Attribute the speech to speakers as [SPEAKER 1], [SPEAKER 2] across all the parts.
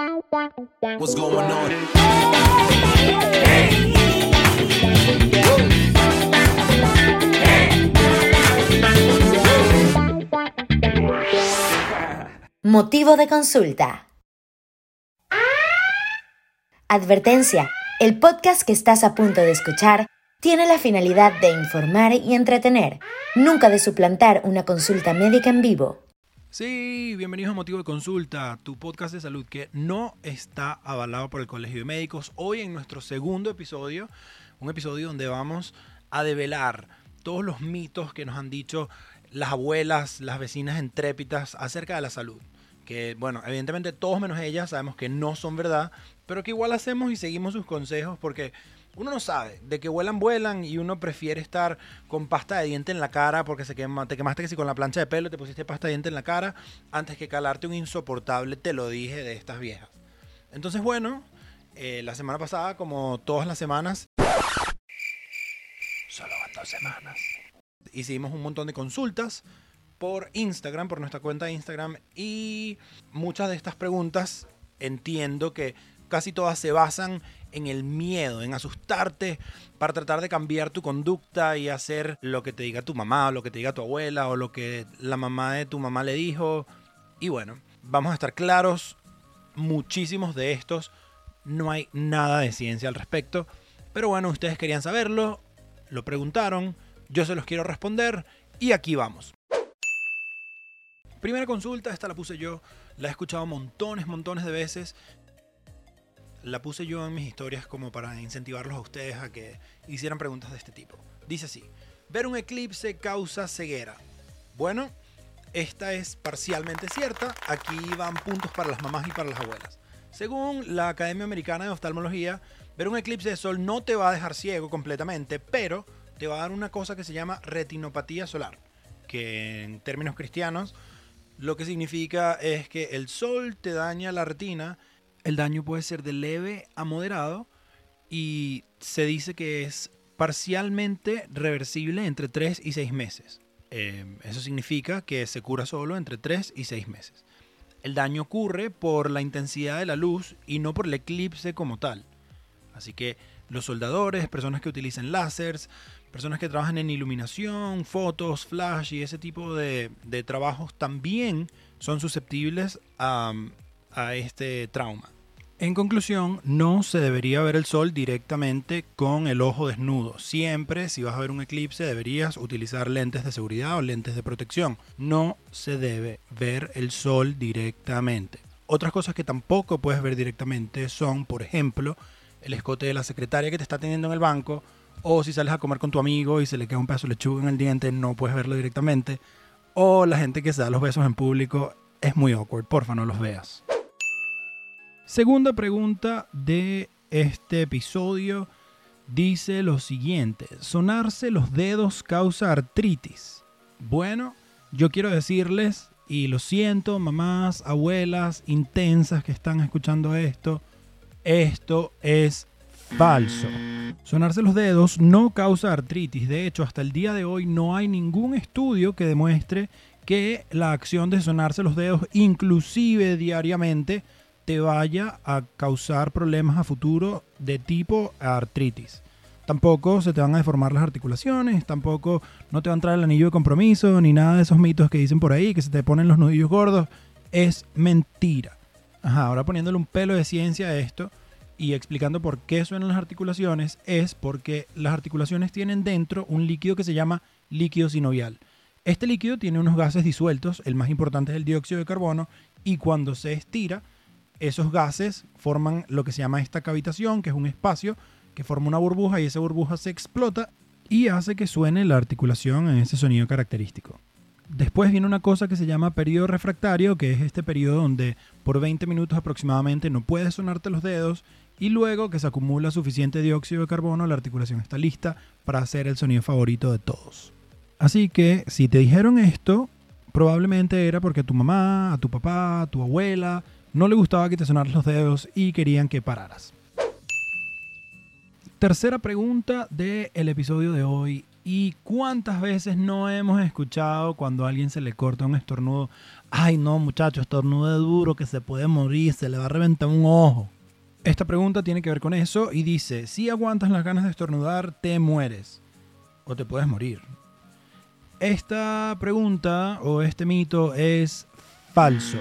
[SPEAKER 1] What's going on?
[SPEAKER 2] Motivo de consulta. Advertencia. El podcast que estás a punto de escuchar tiene la finalidad de informar y entretener, nunca de suplantar una consulta médica en vivo.
[SPEAKER 3] Sí, bienvenidos a Motivo de Consulta, tu podcast de salud que no está avalado por el Colegio de Médicos. Hoy en nuestro segundo episodio, un episodio donde vamos a develar todos los mitos que nos han dicho las abuelas, las vecinas entrépidas acerca de la salud. Que, bueno, evidentemente todos menos ellas sabemos que no son verdad, pero que igual hacemos y seguimos sus consejos porque uno no sabe, de que vuelan, vuelan y uno prefiere estar con pasta de diente en la cara porque se quema, te quemaste que si con la plancha de pelo te pusiste pasta de diente en la cara antes que calarte un insoportable, te lo dije, de estas viejas. Entonces, bueno, eh, la semana pasada, como todas las semanas, solo van dos semanas, hicimos un montón de consultas por Instagram, por nuestra cuenta de Instagram y muchas de estas preguntas entiendo que casi todas se basan en el miedo, en asustarte para tratar de cambiar tu conducta y hacer lo que te diga tu mamá, lo que te diga tu abuela, o lo que la mamá de tu mamá le dijo. Y bueno, vamos a estar claros, muchísimos de estos no hay nada de ciencia al respecto. Pero bueno, ustedes querían saberlo, lo preguntaron, yo se los quiero responder y aquí vamos. Primera consulta, esta la puse yo, la he escuchado montones, montones de veces la puse yo en mis historias como para incentivarlos a ustedes a que hicieran preguntas de este tipo. Dice así, ver un eclipse causa ceguera. Bueno, esta es parcialmente cierta. Aquí van puntos para las mamás y para las abuelas. Según la Academia Americana de Oftalmología, ver un eclipse de sol no te va a dejar ciego completamente, pero te va a dar una cosa que se llama retinopatía solar, que en términos cristianos lo que significa es que el sol te daña la retina el daño puede ser de leve a moderado y se dice que es parcialmente reversible entre 3 y 6 meses. Eh, eso significa que se cura solo entre 3 y 6 meses. El daño ocurre por la intensidad de la luz y no por el eclipse como tal. Así que los soldadores, personas que utilizan láseres, personas que trabajan en iluminación, fotos, flash y ese tipo de trabajos también son susceptibles a, a este trauma. En conclusión, no se debería ver el sol directamente con el ojo desnudo. Siempre, si vas a ver un eclipse, deberías utilizar lentes de seguridad o lentes de protección. No se debe ver el sol directamente. Otras cosas que tampoco puedes ver directamente son, por ejemplo, el escote de la secretaria que te está teniendo en el banco, o si sales a comer con tu amigo y se le queda un pedazo de lechuga en el diente, no puedes verlo directamente, o la gente que se da los besos en público, es muy awkward, porfa no los veas. Segunda pregunta de este episodio dice lo siguiente, sonarse los dedos causa artritis. Bueno, yo quiero decirles, y lo siento, mamás, abuelas intensas que están escuchando esto, esto es falso. Sonarse los dedos no causa artritis. De hecho, hasta el día de hoy no hay ningún estudio que demuestre que la acción de sonarse los dedos, inclusive diariamente, te vaya a causar problemas a futuro de tipo artritis. Tampoco se te van a deformar las articulaciones, tampoco no te va a entrar el anillo de compromiso, ni nada de esos mitos que dicen por ahí, que se te ponen los nudillos gordos. Es mentira. Ajá, ahora poniéndole un pelo de ciencia a esto y explicando por qué suenan las articulaciones, es porque las articulaciones tienen dentro un líquido que se llama líquido sinovial. Este líquido tiene unos gases disueltos, el más importante es el dióxido de carbono, y cuando se estira, esos gases forman lo que se llama esta cavitación, que es un espacio que forma una burbuja y esa burbuja se explota y hace que suene la articulación en ese sonido característico. Después viene una cosa que se llama periodo refractario, que es este periodo donde por 20 minutos aproximadamente no puedes sonarte los dedos y luego que se acumula suficiente dióxido de carbono, la articulación está lista para hacer el sonido favorito de todos. Así que si te dijeron esto, probablemente era porque a tu mamá, a tu papá, a tu abuela, no le gustaba que te sonaran los dedos y querían que pararas. Tercera pregunta del episodio de hoy ¿Y cuántas veces no hemos escuchado cuando a alguien se le corta un estornudo? Ay, no, muchacho, estornudo duro que se puede morir, se le va a reventar un ojo. Esta pregunta tiene que ver con eso y dice, si aguantas las ganas de estornudar, te mueres o te puedes morir. Esta pregunta o este mito es falso.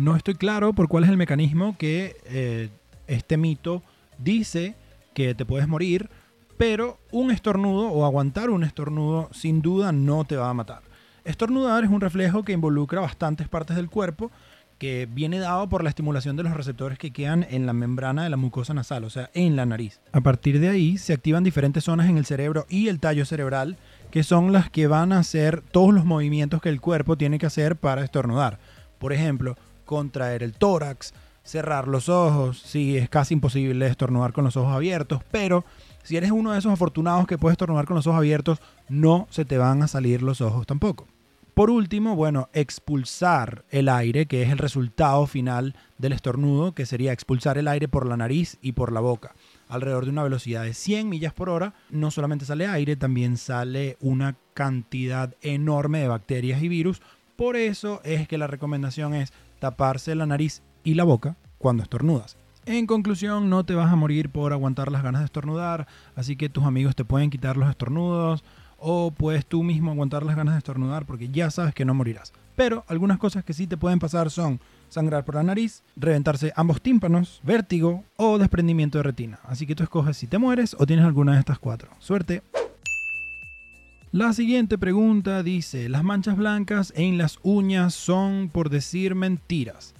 [SPEAKER 3] No estoy claro por cuál es el mecanismo que eh, este mito dice que te puedes morir, pero un estornudo o aguantar un estornudo sin duda no te va a matar. Estornudar es un reflejo que involucra bastantes partes del cuerpo que viene dado por la estimulación de los receptores que quedan en la membrana de la mucosa nasal, o sea, en la nariz. A partir de ahí se activan diferentes zonas en el cerebro y el tallo cerebral, que son las que van a hacer todos los movimientos que el cuerpo tiene que hacer para estornudar. Por ejemplo, contraer el tórax, cerrar los ojos, si es casi imposible estornudar con los ojos abiertos, pero si eres uno de esos afortunados que puede estornudar con los ojos abiertos, no se te van a salir los ojos tampoco. Por último, bueno, expulsar el aire, que es el resultado final del estornudo, que sería expulsar el aire por la nariz y por la boca, alrededor de una velocidad de 100 millas por hora. No solamente sale aire, también sale una cantidad enorme de bacterias y virus. Por eso es que la recomendación es taparse la nariz y la boca cuando estornudas. En conclusión, no te vas a morir por aguantar las ganas de estornudar, así que tus amigos te pueden quitar los estornudos, o puedes tú mismo aguantar las ganas de estornudar porque ya sabes que no morirás. Pero algunas cosas que sí te pueden pasar son sangrar por la nariz, reventarse ambos tímpanos, vértigo o desprendimiento de retina. Así que tú escoges si te mueres o tienes alguna de estas cuatro. Suerte. La siguiente pregunta dice, las manchas blancas en las uñas son por decir mentiras.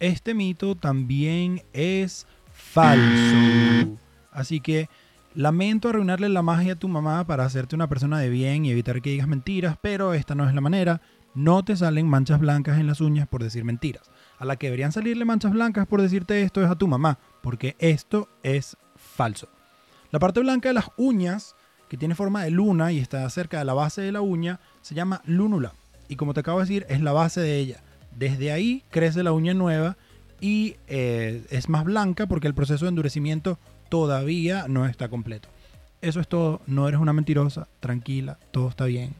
[SPEAKER 3] Este mito también es falso. Así que Lamento arruinarle la magia a tu mamá para hacerte una persona de bien y evitar que digas mentiras, pero esta no es la manera. No te salen manchas blancas en las uñas por decir mentiras. A la que deberían salirle manchas blancas por decirte esto es a tu mamá, porque esto es falso. La parte blanca de las uñas, que tiene forma de luna y está cerca de la base de la uña, se llama lúnula. Y como te acabo de decir, es la base de ella. Desde ahí crece la uña nueva y eh, es más blanca porque el proceso de endurecimiento todavía no está completo. Eso es todo, no eres una mentirosa, tranquila, todo está bien.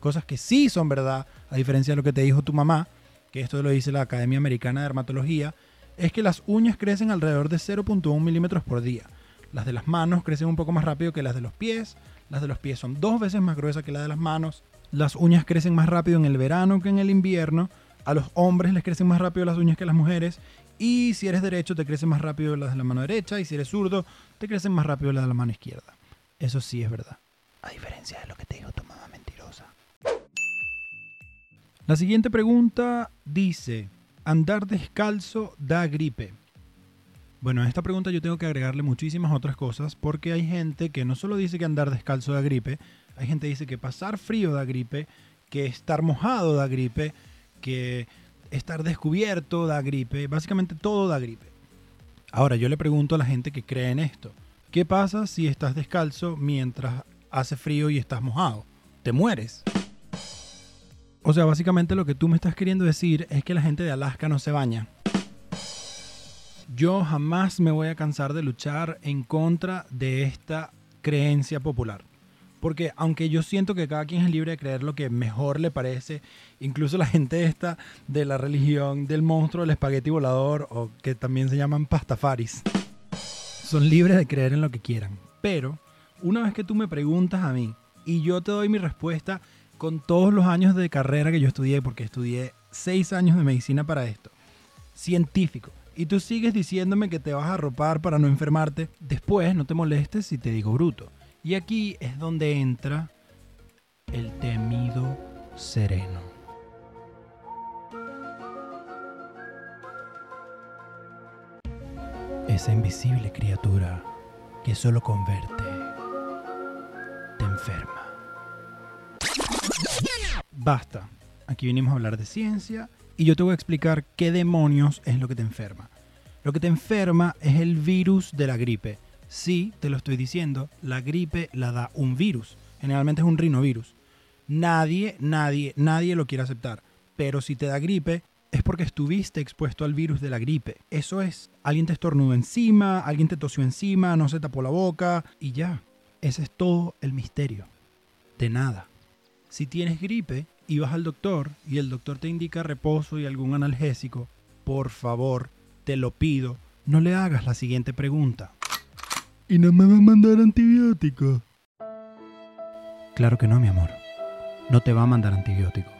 [SPEAKER 3] Cosas que sí son verdad, a diferencia de lo que te dijo tu mamá, que esto lo dice la Academia Americana de Dermatología, es que las uñas crecen alrededor de 0.1 milímetros por día. Las de las manos crecen un poco más rápido que las de los pies, las de los pies son dos veces más gruesas que las de las manos, las uñas crecen más rápido en el verano que en el invierno, a los hombres les crecen más rápido las uñas que a las mujeres y si eres derecho, te crecen más rápido las de la mano derecha. Y si eres zurdo, te crecen más rápido las de la mano izquierda. Eso sí es verdad. A diferencia de lo que te dijo tu mentirosa. La siguiente pregunta dice, ¿andar descalzo da gripe? Bueno, a esta pregunta yo tengo que agregarle muchísimas otras cosas porque hay gente que no solo dice que andar descalzo da gripe, hay gente que dice que pasar frío da gripe, que estar mojado da gripe, que estar descubierto da gripe, básicamente todo da gripe. Ahora yo le pregunto a la gente que cree en esto, ¿qué pasa si estás descalzo mientras hace frío y estás mojado? Te mueres. O sea, básicamente lo que tú me estás queriendo decir es que la gente de Alaska no se baña. Yo jamás me voy a cansar de luchar en contra de esta creencia popular. Porque aunque yo siento que cada quien es libre de creer lo que mejor le parece, incluso la gente esta de la religión del monstruo del espagueti volador, o que también se llaman pastafaris, son libres de creer en lo que quieran. Pero una vez que tú me preguntas a mí y yo te doy mi respuesta con todos los años de carrera que yo estudié, porque estudié seis años de medicina para esto, científico, y tú sigues diciéndome que te vas a arropar para no enfermarte, después no te molestes si te digo bruto. Y aquí es donde entra el temido sereno. Esa invisible criatura que solo converte te enferma. Basta. Aquí vinimos a hablar de ciencia y yo te voy a explicar qué demonios es lo que te enferma. Lo que te enferma es el virus de la gripe Sí, te lo estoy diciendo, la gripe la da un virus. Generalmente es un rinovirus. Nadie, nadie, nadie lo quiere aceptar. Pero si te da gripe, es porque estuviste expuesto al virus de la gripe. Eso es. Alguien te estornudó encima, alguien te tosió encima, no se tapó la boca y ya. Ese es todo el misterio. De nada. Si tienes gripe y vas al doctor y el doctor te indica reposo y algún analgésico, por favor, te lo pido, no le hagas la siguiente pregunta. ¿Y no me va a mandar antibiótico? Claro que no, mi amor. No te va a mandar antibiótico.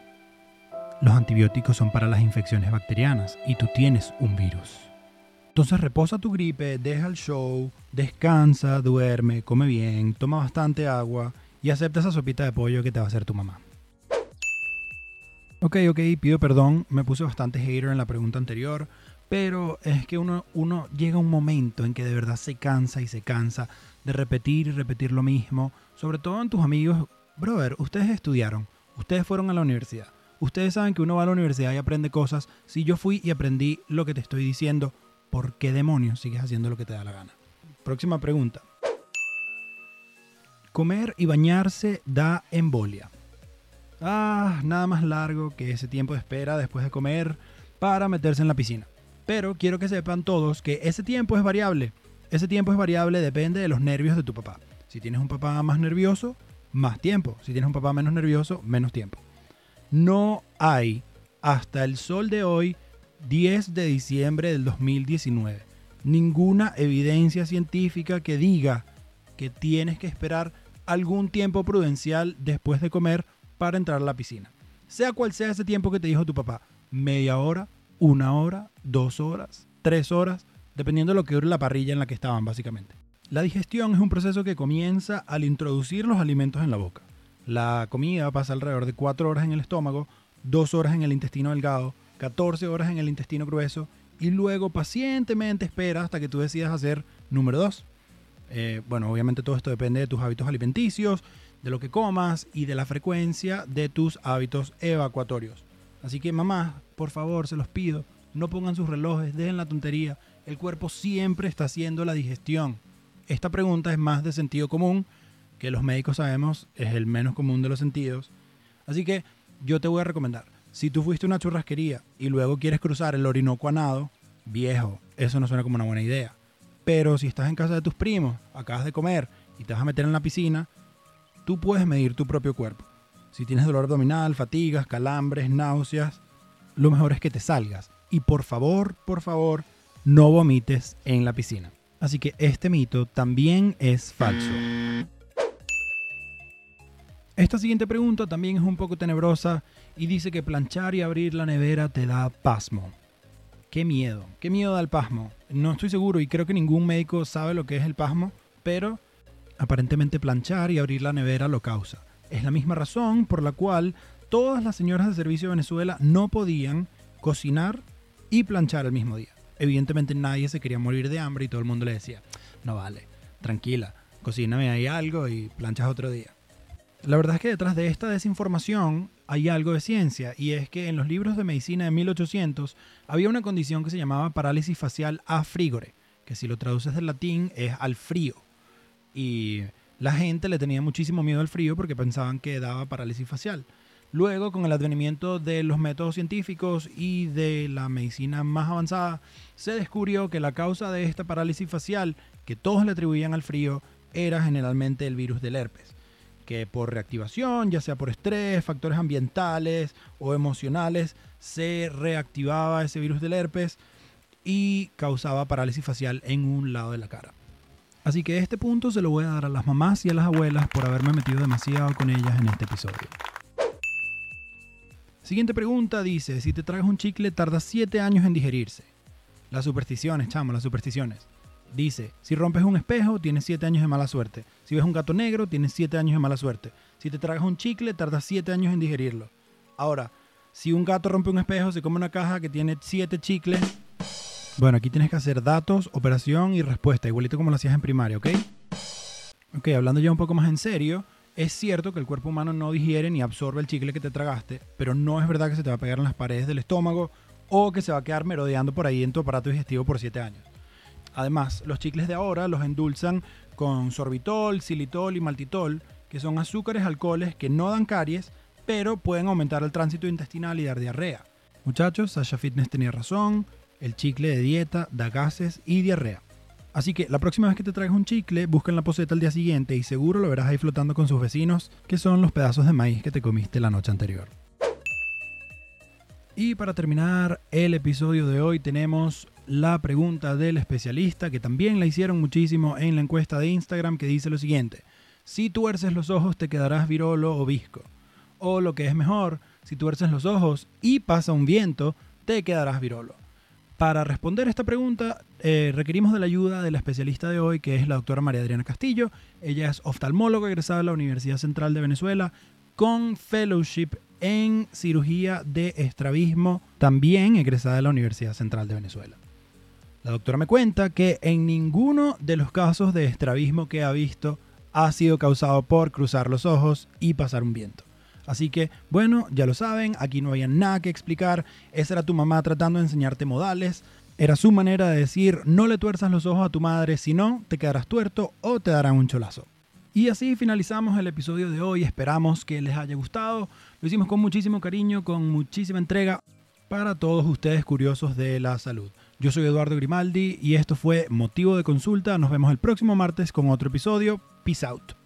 [SPEAKER 3] Los antibióticos son para las infecciones bacterianas y tú tienes un virus. Entonces reposa tu gripe, deja el show, descansa, duerme, come bien, toma bastante agua y acepta esa sopita de pollo que te va a hacer tu mamá. Ok, ok, pido perdón, me puse bastante hater en la pregunta anterior, pero es que uno, uno llega a un momento en que de verdad se cansa y se cansa de repetir y repetir lo mismo, sobre todo en tus amigos. Brother, ustedes estudiaron, ustedes fueron a la universidad, ustedes saben que uno va a la universidad y aprende cosas. Si yo fui y aprendí lo que te estoy diciendo, ¿por qué demonios sigues haciendo lo que te da la gana? Próxima pregunta. Comer y bañarse da embolia. Ah, nada más largo que ese tiempo de espera después de comer para meterse en la piscina. Pero quiero que sepan todos que ese tiempo es variable. Ese tiempo es variable, depende de los nervios de tu papá. Si tienes un papá más nervioso, más tiempo. Si tienes un papá menos nervioso, menos tiempo. No hay, hasta el sol de hoy, 10 de diciembre del 2019, ninguna evidencia científica que diga que tienes que esperar algún tiempo prudencial después de comer para entrar a la piscina. Sea cual sea ese tiempo que te dijo tu papá, media hora, una hora, dos horas, tres horas, dependiendo de lo que dure la parrilla en la que estaban básicamente. La digestión es un proceso que comienza al introducir los alimentos en la boca. La comida pasa alrededor de 4 horas en el estómago, 2 horas en el intestino delgado, 14 horas en el intestino grueso y luego pacientemente espera hasta que tú decidas hacer número 2. Eh, bueno, obviamente todo esto depende de tus hábitos alimenticios, de lo que comas y de la frecuencia de tus hábitos evacuatorios. Así que mamá, por favor, se los pido, no pongan sus relojes, dejen la tontería. El cuerpo siempre está haciendo la digestión. Esta pregunta es más de sentido común, que los médicos sabemos es el menos común de los sentidos. Así que yo te voy a recomendar, si tú fuiste a una churrasquería y luego quieres cruzar el Orinoco a nado, viejo, eso no suena como una buena idea. Pero si estás en casa de tus primos, acabas de comer y te vas a meter en la piscina, tú puedes medir tu propio cuerpo. Si tienes dolor abdominal, fatigas, calambres, náuseas, lo mejor es que te salgas. Y por favor, por favor, no vomites en la piscina. Así que este mito también es falso. Esta siguiente pregunta también es un poco tenebrosa y dice que planchar y abrir la nevera te da pasmo. Qué miedo, qué miedo da el pasmo. No estoy seguro y creo que ningún médico sabe lo que es el pasmo, pero aparentemente planchar y abrir la nevera lo causa. Es la misma razón por la cual todas las señoras de servicio de Venezuela no podían cocinar y planchar el mismo día. Evidentemente nadie se quería morir de hambre y todo el mundo le decía, no vale, tranquila, cocíname ahí algo y planchas otro día. La verdad es que detrás de esta desinformación hay algo de ciencia y es que en los libros de medicina de 1800 había una condición que se llamaba parálisis facial a frigore, que si lo traduces del latín es al frío. Y la gente le tenía muchísimo miedo al frío porque pensaban que daba parálisis facial. Luego, con el advenimiento de los métodos científicos y de la medicina más avanzada, se descubrió que la causa de esta parálisis facial, que todos le atribuían al frío, era generalmente el virus del herpes que por reactivación, ya sea por estrés, factores ambientales o emocionales, se reactivaba ese virus del herpes y causaba parálisis facial en un lado de la cara. Así que este punto se lo voy a dar a las mamás y a las abuelas por haberme metido demasiado con ellas en este episodio. Siguiente pregunta dice, si te tragas un chicle tarda 7 años en digerirse. Las supersticiones, chamo, las supersticiones. Dice, si rompes un espejo, tienes 7 años de mala suerte. Si ves un gato negro, tienes 7 años de mala suerte. Si te tragas un chicle, tardas 7 años en digerirlo. Ahora, si un gato rompe un espejo, se come una caja que tiene 7 chicles. Bueno, aquí tienes que hacer datos, operación y respuesta, igualito como lo hacías en primaria, ¿ok? Ok, hablando ya un poco más en serio, es cierto que el cuerpo humano no digiere ni absorbe el chicle que te tragaste, pero no es verdad que se te va a pegar en las paredes del estómago o que se va a quedar merodeando por ahí en tu aparato digestivo por 7 años. Además, los chicles de ahora los endulzan con sorbitol, xilitol y maltitol, que son azúcares alcoholes que no dan caries, pero pueden aumentar el tránsito intestinal y dar diarrea. Muchachos, Sasha Fitness tenía razón, el chicle de dieta da gases y diarrea. Así que la próxima vez que te traigas un chicle, busca en la poseta al día siguiente y seguro lo verás ahí flotando con sus vecinos, que son los pedazos de maíz que te comiste la noche anterior. Y para terminar el episodio de hoy tenemos la pregunta del especialista, que también la hicieron muchísimo en la encuesta de Instagram, que dice lo siguiente. Si tuerces los ojos te quedarás virolo o visco. O lo que es mejor, si tuerces los ojos y pasa un viento, te quedarás virolo. Para responder esta pregunta, eh, requerimos de la ayuda de la especialista de hoy, que es la doctora María Adriana Castillo. Ella es oftalmóloga egresada de la Universidad Central de Venezuela con fellowship en cirugía de estrabismo, también egresada de la Universidad Central de Venezuela. La doctora me cuenta que en ninguno de los casos de estrabismo que ha visto ha sido causado por cruzar los ojos y pasar un viento. Así que, bueno, ya lo saben, aquí no había nada que explicar. Esa era tu mamá tratando de enseñarte modales. Era su manera de decir, no le tuerzas los ojos a tu madre, si no, te quedarás tuerto o te darán un cholazo. Y así finalizamos el episodio de hoy. Esperamos que les haya gustado. Lo hicimos con muchísimo cariño, con muchísima entrega para todos ustedes curiosos de la salud. Yo soy Eduardo Grimaldi y esto fue Motivo de Consulta. Nos vemos el próximo martes con otro episodio. Peace out.